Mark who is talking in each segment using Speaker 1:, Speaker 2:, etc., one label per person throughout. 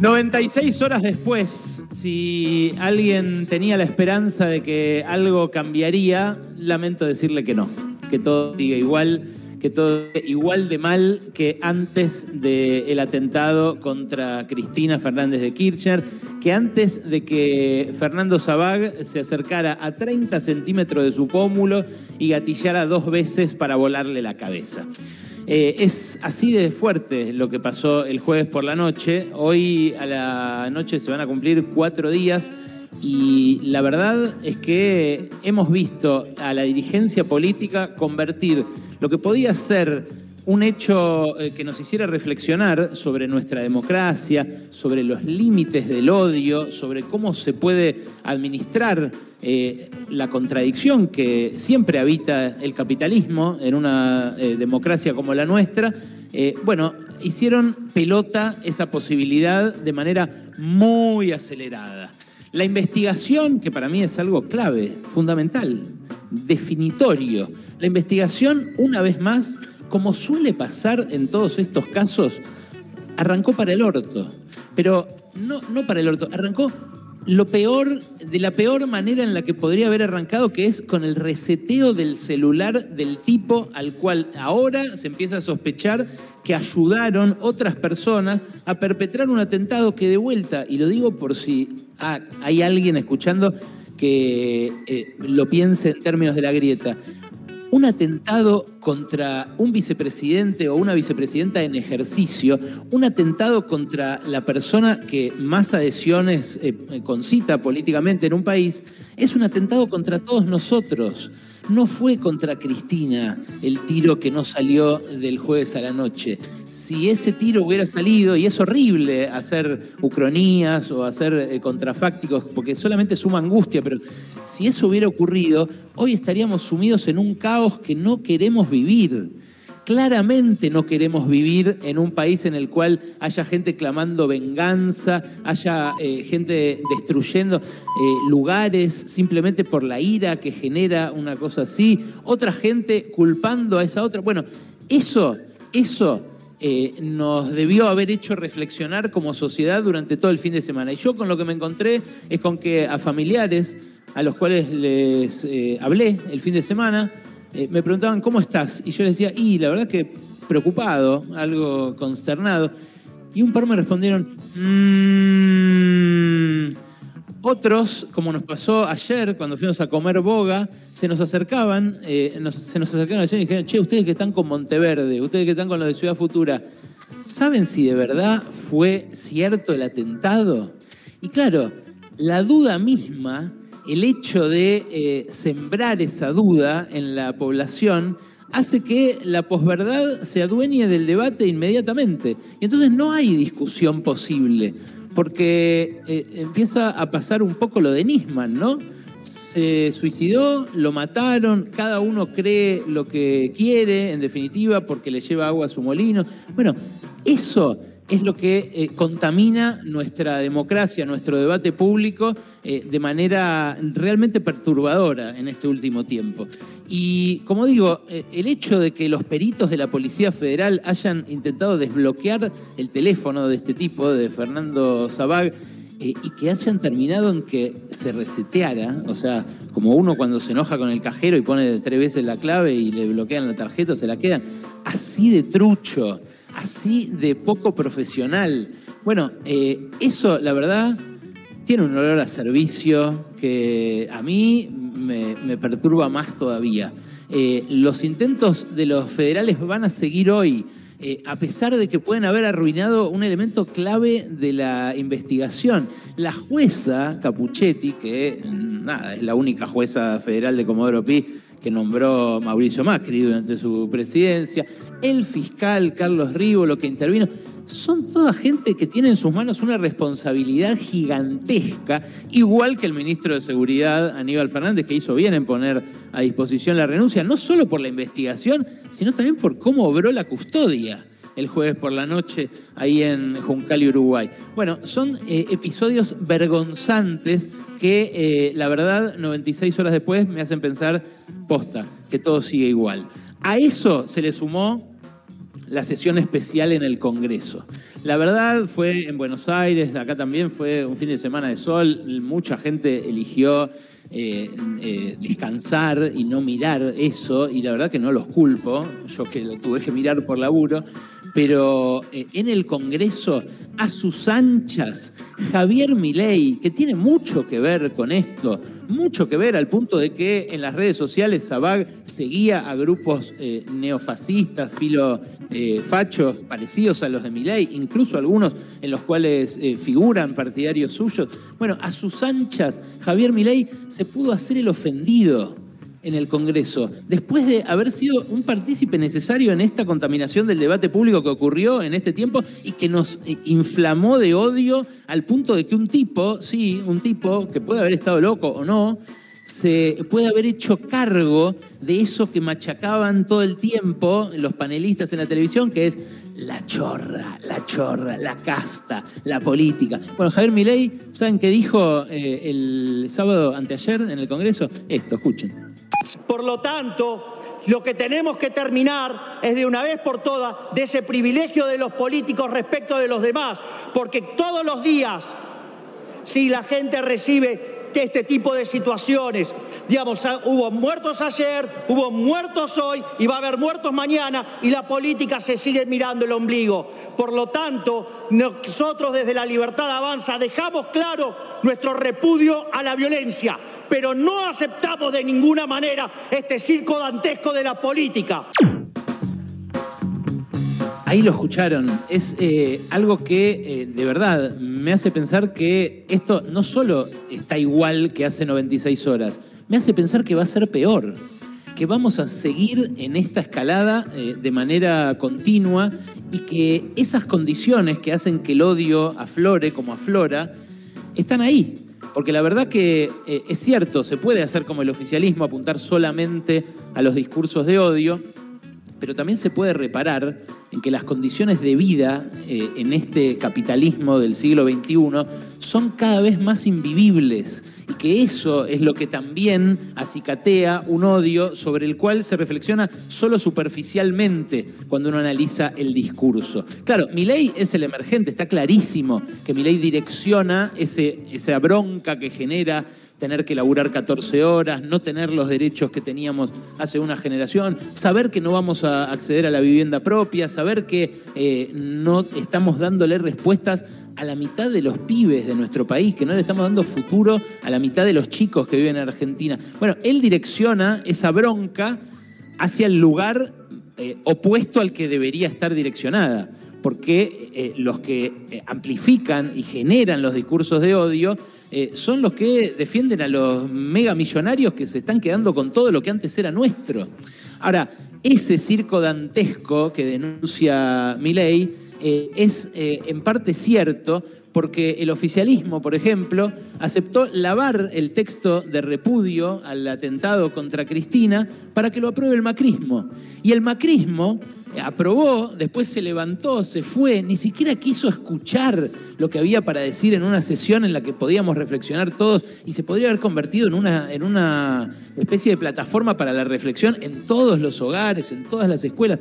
Speaker 1: 96 horas después, si alguien tenía la esperanza de que algo cambiaría, lamento decirle que no, que todo sigue igual, que todo igual de mal que antes del atentado contra Cristina Fernández de Kirchner, que antes de que Fernando Sabag se acercara a 30 centímetros de su pómulo y gatillara dos veces para volarle la cabeza. Eh, es así de fuerte lo que pasó el jueves por la noche. Hoy a la noche se van a cumplir cuatro días y la verdad es que hemos visto a la dirigencia política convertir lo que podía ser un hecho eh, que nos hiciera reflexionar sobre nuestra democracia, sobre los límites del odio, sobre cómo se puede administrar eh, la contradicción que siempre habita el capitalismo en una eh, democracia como la nuestra. bueno, hicieron pelota esa posibilidad de manera muy acelerada. La investigación, que para mí es algo clave, fundamental, definitorio, la investigación, una vez más, como suele pasar en todos estos casos, arrancó para el orto. Pero no, no para el orto, arrancó lo peor, de la peor manera en la que podría haber arrancado, que es con el reseteo del celular del tipo al cual ahora se empieza a sospechar que ayudaron otras personas a perpetrar un atentado que de vuelta, y lo digo por si hay alguien escuchando que eh, lo piense en términos de la grieta, un atentado contra un vicepresidente o una vicepresidenta en ejercicio, un atentado contra la persona que más adhesiones eh, concita políticamente en un país, es un atentado contra todos nosotros. No fue contra Cristina el tiro que no salió del jueves a la noche. Si ese tiro hubiera salido, y es horrible hacer ucronías o hacer eh, contrafácticos, porque solamente suma angustia, pero si eso hubiera ocurrido, hoy estaríamos sumidos en un caos que no queremos vivir. Claramente no queremos vivir en un país en el cual haya gente clamando venganza, haya eh, gente destruyendo eh, lugares simplemente por la ira que genera una cosa así, otra gente culpando a esa otra. Bueno, eso, eso eh, nos debió haber hecho reflexionar como sociedad durante todo el fin de semana. Y yo con lo que me encontré es con que a familiares a los cuales les hablé el fin de semana, eh, me preguntaban, ¿cómo estás? Y yo les decía, y la verdad que preocupado, algo consternado. Y un par me respondieron, mmm. Otros, como nos pasó ayer cuando fuimos a comer boga, se nos acercaban, eh, se nos acercaron ayer y dijeron, che, ustedes que están con Monteverde, ustedes que están con lo de Ciudad Futura, ¿saben si de verdad fue cierto el atentado? Y claro, la duda misma el hecho de eh, sembrar esa duda en la población hace que la posverdad se adueñe del debate inmediatamente. Y entonces no hay discusión posible, porque eh, empieza a pasar un poco lo de Nisman, ¿no? Se suicidó, lo mataron, cada uno cree lo que quiere, en definitiva, porque le lleva agua a su molino. Bueno, eso es lo que eh, contamina nuestra democracia, nuestro debate público eh, de manera realmente perturbadora en este último tiempo. Y como digo, eh, el hecho de que los peritos de la Policía Federal hayan intentado desbloquear el teléfono de este tipo, de Fernando Zabag, y que hayan terminado en que se reseteara, o sea, como uno cuando se enoja con el cajero y pone tres veces la clave y le bloquean la tarjeta, se la quedan, así de trucho así de poco profesional. Bueno, eh, eso la verdad tiene un olor a servicio que a mí me, perturba más todavía. Eh, los intentos de los federales van a seguir hoy, eh, a pesar de que pueden haber arruinado un elemento clave de la investigación. La jueza Capuchetti, que nada, es la única jueza federal de Comodoro Pi que nombró Mauricio Macri durante su presidencia, el fiscal Carlos Rivo, lo que intervino, son toda gente que tiene en sus manos una responsabilidad gigantesca, igual que el ministro de Seguridad, Aníbal Fernández, que hizo bien en poner a disposición la renuncia, no solo por la investigación, sino también por cómo obró la custodia el jueves por la noche ahí en Juncal, Uruguay. Bueno, son eh, episodios vergonzantes que eh, la verdad 96 horas después me hacen pensar posta, que todo sigue igual. A eso se le sumó la sesión especial en el Congreso. La verdad fue en Buenos Aires, acá también fue un fin de semana de sol, mucha gente eligió eh, descansar y no mirar eso, y la verdad que no los culpo, yo que lo tuve que mirar por laburo, pero eh, en el Congreso, a sus anchas, Javier Milei, que tiene mucho que ver con esto, mucho que ver al punto de que en las redes sociales Sabag seguía a grupos eh, neofascistas, filo eh, parecidos a los de Milei, incluso algunos en los cuales figuran partidarios suyos. Bueno, a sus anchas, Javier Milei se pudo hacer el ofendido en el Congreso, después de haber sido un partícipe necesario en esta contaminación del debate público que ocurrió en este tiempo y que nos eh, inflamó de odio al punto de que un tipo, sí, un tipo que puede haber estado loco o no, se puede haber hecho cargo de eso que machacaban todo el tiempo los panelistas en la televisión, que es la chorra, la chorra, la casta, la política. Bueno, Javier Milei, ¿saben qué dijo eh, el sábado anteayer en el Congreso? Esto, escuchen.
Speaker 2: Por lo tanto, lo que tenemos que terminar es de una vez por todas de ese privilegio de los políticos respecto de los demás, porque todos los días, si la gente recibe este tipo de situaciones, digamos, ah, hubo muertos ayer, hubo muertos hoy y va a haber muertos mañana y la política se sigue mirando el ombligo. Por lo tanto, nosotros desde la Libertad Avanza dejamos claro nuestro repudio a la violencia pero no aceptamos de ninguna manera este circo dantesco de la política.
Speaker 1: Ahí lo escucharon. Es eh, algo que eh, de verdad me hace pensar que esto no solo está igual que hace 96 horas, me hace pensar que va a ser peor, que vamos a seguir en esta escalada eh, de manera continua y que esas condiciones que hacen que el odio aflore como aflora, están ahí. Porque la verdad que es cierto, se puede hacer como el oficialismo, apuntar solamente a los discursos de odio, pero también se puede reparar en que las condiciones de vida eh, en este capitalismo del siglo XXI son cada vez más invivibles y que eso es lo que también acicatea un odio sobre el cual se reflexiona solo superficialmente cuando uno analiza el discurso. Claro, mi ley es el emergente, está clarísimo que mi ley direcciona ese, esa bronca que genera tener que laburar 14 horas, no tener los derechos que teníamos hace una generación, saber que no vamos a acceder a la vivienda propia, saber que eh, no estamos dándole respuestas a la mitad de los pibes de nuestro país, que no le estamos dando futuro a la mitad de los chicos que viven en Argentina. Bueno, él direcciona esa bronca hacia el lugar eh, opuesto al que debería estar direccionada, porque eh, los que amplifican y generan los discursos de odio eh, son los que defienden a los megamillonarios que se están quedando con todo lo que antes era nuestro. Ahora, ese circo dantesco que denuncia Milei eh, es eh, en parte cierto porque el oficialismo, por ejemplo, aceptó lavar el texto de repudio al atentado contra Cristina para que lo apruebe el macrismo. Y el macrismo aprobó, después se levantó, se fue, ni siquiera quiso escuchar lo que había para decir en una sesión en la que podíamos reflexionar todos y se podría haber convertido en una, en una especie de plataforma para la reflexión en todos los hogares, en todas las escuelas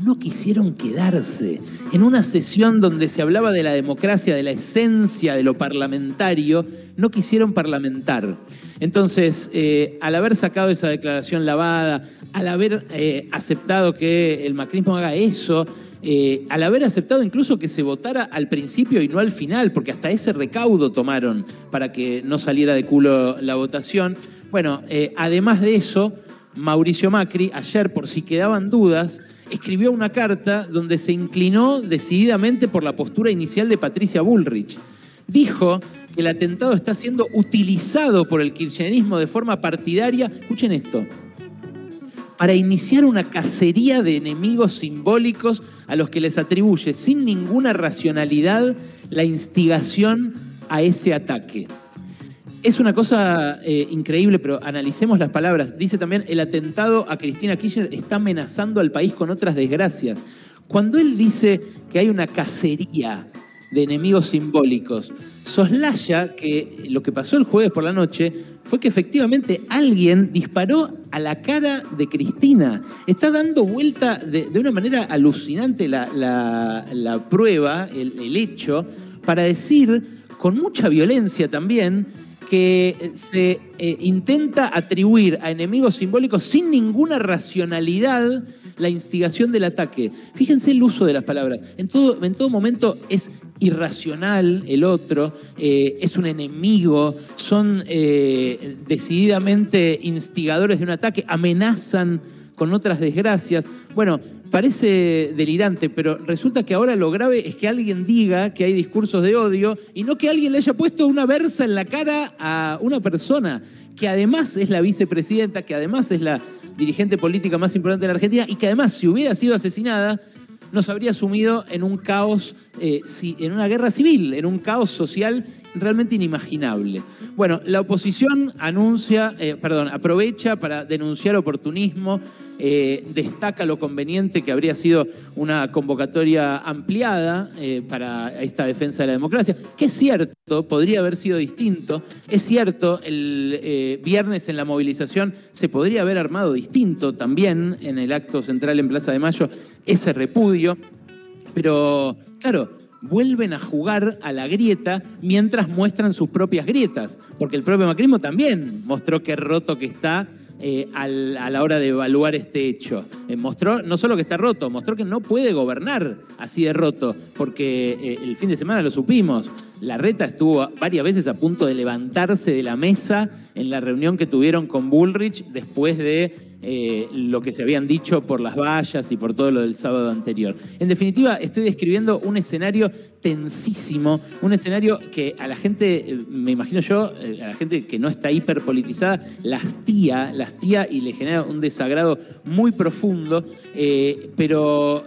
Speaker 1: no quisieron quedarse en una sesión donde se hablaba de la democracia, de la esencia de lo parlamentario, no quisieron parlamentar. Entonces, eh, al haber sacado esa declaración lavada, al haber eh, aceptado que el macrismo haga eso, eh, al haber aceptado incluso que se votara al principio y no al final, porque hasta ese recaudo tomaron para que no saliera de culo la votación. Bueno, además de eso, Mauricio Macri, ayer, por si quedaban dudas, escribió una carta donde se inclinó decididamente por la postura inicial de Patricia Bullrich. Dijo que el atentado está siendo utilizado por el kirchnerismo de forma partidaria, escuchen esto, para iniciar una cacería de enemigos simbólicos a los que les atribuye sin ninguna racionalidad la instigación a ese ataque. Es una cosa eh, increíble, pero analicemos las palabras. Dice también, el atentado a Cristina Kirchner está amenazando al país con otras desgracias. Cuando él dice que hay una cacería de enemigos simbólicos. Soslaya que lo que pasó el jueves por la noche fue que efectivamente alguien disparó a la cara de Cristina. Está dando vuelta de, una manera alucinante la, prueba, el hecho, para decir con mucha violencia también que se eh, intenta atribuir a enemigos simbólicos sin ninguna racionalidad la instigación del ataque. Fíjense el uso de las palabras. En todo, en todo momento es irracional el otro, eh, es un enemigo, son eh, decididamente instigadores de un ataque, amenazan con otras desgracias. Bueno, parece delirante, pero resulta que ahora lo grave es que alguien diga que hay discursos de odio y no que alguien le haya puesto una versa en la cara a una persona que además es la vicepresidenta, que además es la dirigente política más importante de la Argentina y que además si hubiera sido asesinada nos habría sumido en un caos, eh, en una guerra civil, en un caos social realmente inimaginable. Bueno, la oposición anuncia, eh, perdón, aprovecha para denunciar oportunismo, eh, destaca lo conveniente que habría sido una convocatoria ampliada eh, para esta defensa de la democracia, que es cierto, podría haber sido distinto, es cierto, el viernes en la movilización se podría haber armado distinto también en el acto central en Plaza de Mayo ese repudio, pero claro, vuelven a jugar a la grieta mientras muestran sus propias grietas, porque el propio macrismo también mostró qué roto que está eh, a la hora de evaluar este hecho. Eh, mostró no solo que está roto, mostró que no puede gobernar así de roto, porque eh, el fin de semana lo supimos. La reta estuvo varias veces a punto de levantarse de la mesa en la reunión que tuvieron con Bullrich después de eh, lo que se habían dicho por las vallas y por todo lo del sábado anterior. En definitiva, estoy describiendo un escenario tensísimo, un escenario que a la gente, eh, me imagino yo, eh, a la gente que no está hiperpolitizada, las tía, las tía y le genera un desagrado muy profundo, pero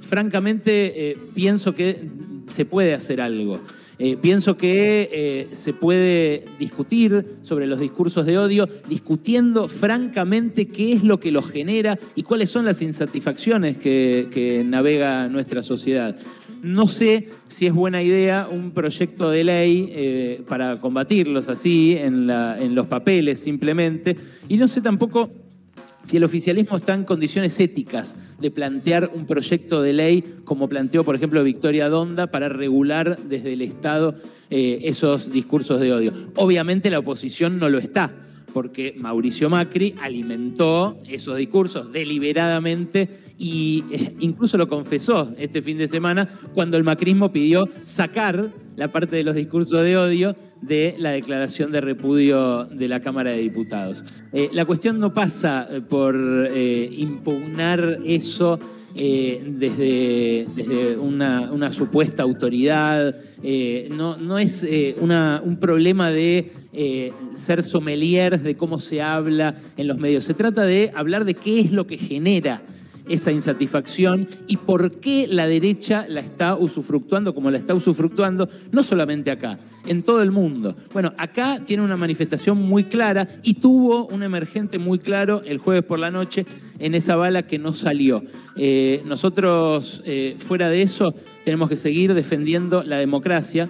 Speaker 1: francamente pienso que se puede hacer algo. Eh, pienso que eh, se puede discutir sobre los discursos de odio, discutiendo francamente qué es lo que los genera y cuáles son las insatisfacciones que, navega nuestra sociedad. No sé si es buena idea un proyecto de ley eh, para combatirlos así en los papeles simplemente, y no sé tampoco si el oficialismo está en condiciones éticas de plantear un proyecto de ley como planteó, por ejemplo, Victoria Donda para regular desde el Estado eh, esos discursos de odio. Obviamente la oposición no lo está, porque Mauricio Macri alimentó esos discursos deliberadamente y eh, incluso lo confesó este fin de semana cuando el macrismo pidió sacar la parte de los discursos de odio de la declaración de repudio de la Cámara de Diputados. Eh, la cuestión no pasa eh, por impugnar eso desde, desde una, supuesta autoridad, no, no, es un problema de ser sommeliers de cómo se habla en los medios, se trata de hablar de qué es lo que genera esa insatisfacción y por qué la derecha la está usufructuando como la está usufructuando, no solamente acá, en todo el mundo. Bueno, acá tiene una manifestación muy clara y tuvo un emergente muy claro el jueves por la noche en esa bala que no salió. Eh, nosotros, eh, fuera de eso, tenemos que seguir defendiendo la democracia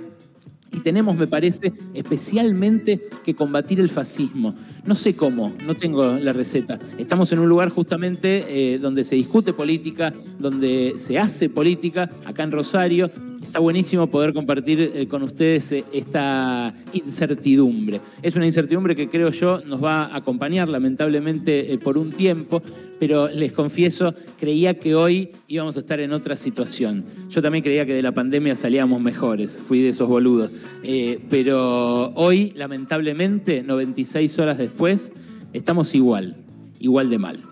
Speaker 1: y tenemos, me parece, especialmente que combatir el fascismo. No sé cómo, no tengo la receta. Estamos en un lugar justamente eh, donde se discute política, donde se hace política, acá en Rosario. Está buenísimo poder compartir eh, con ustedes eh, esta incertidumbre. Es una incertidumbre que creo yo nos va a acompañar lamentablemente por un tiempo, pero les confieso, creía que hoy íbamos a estar en otra situación. Yo también creía que de la pandemia salíamos mejores, fui de esos boludos. Eh, pero hoy, lamentablemente, 96 horas después, estamos igual, igual de mal.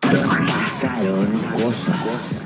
Speaker 3: Pasaron cosas.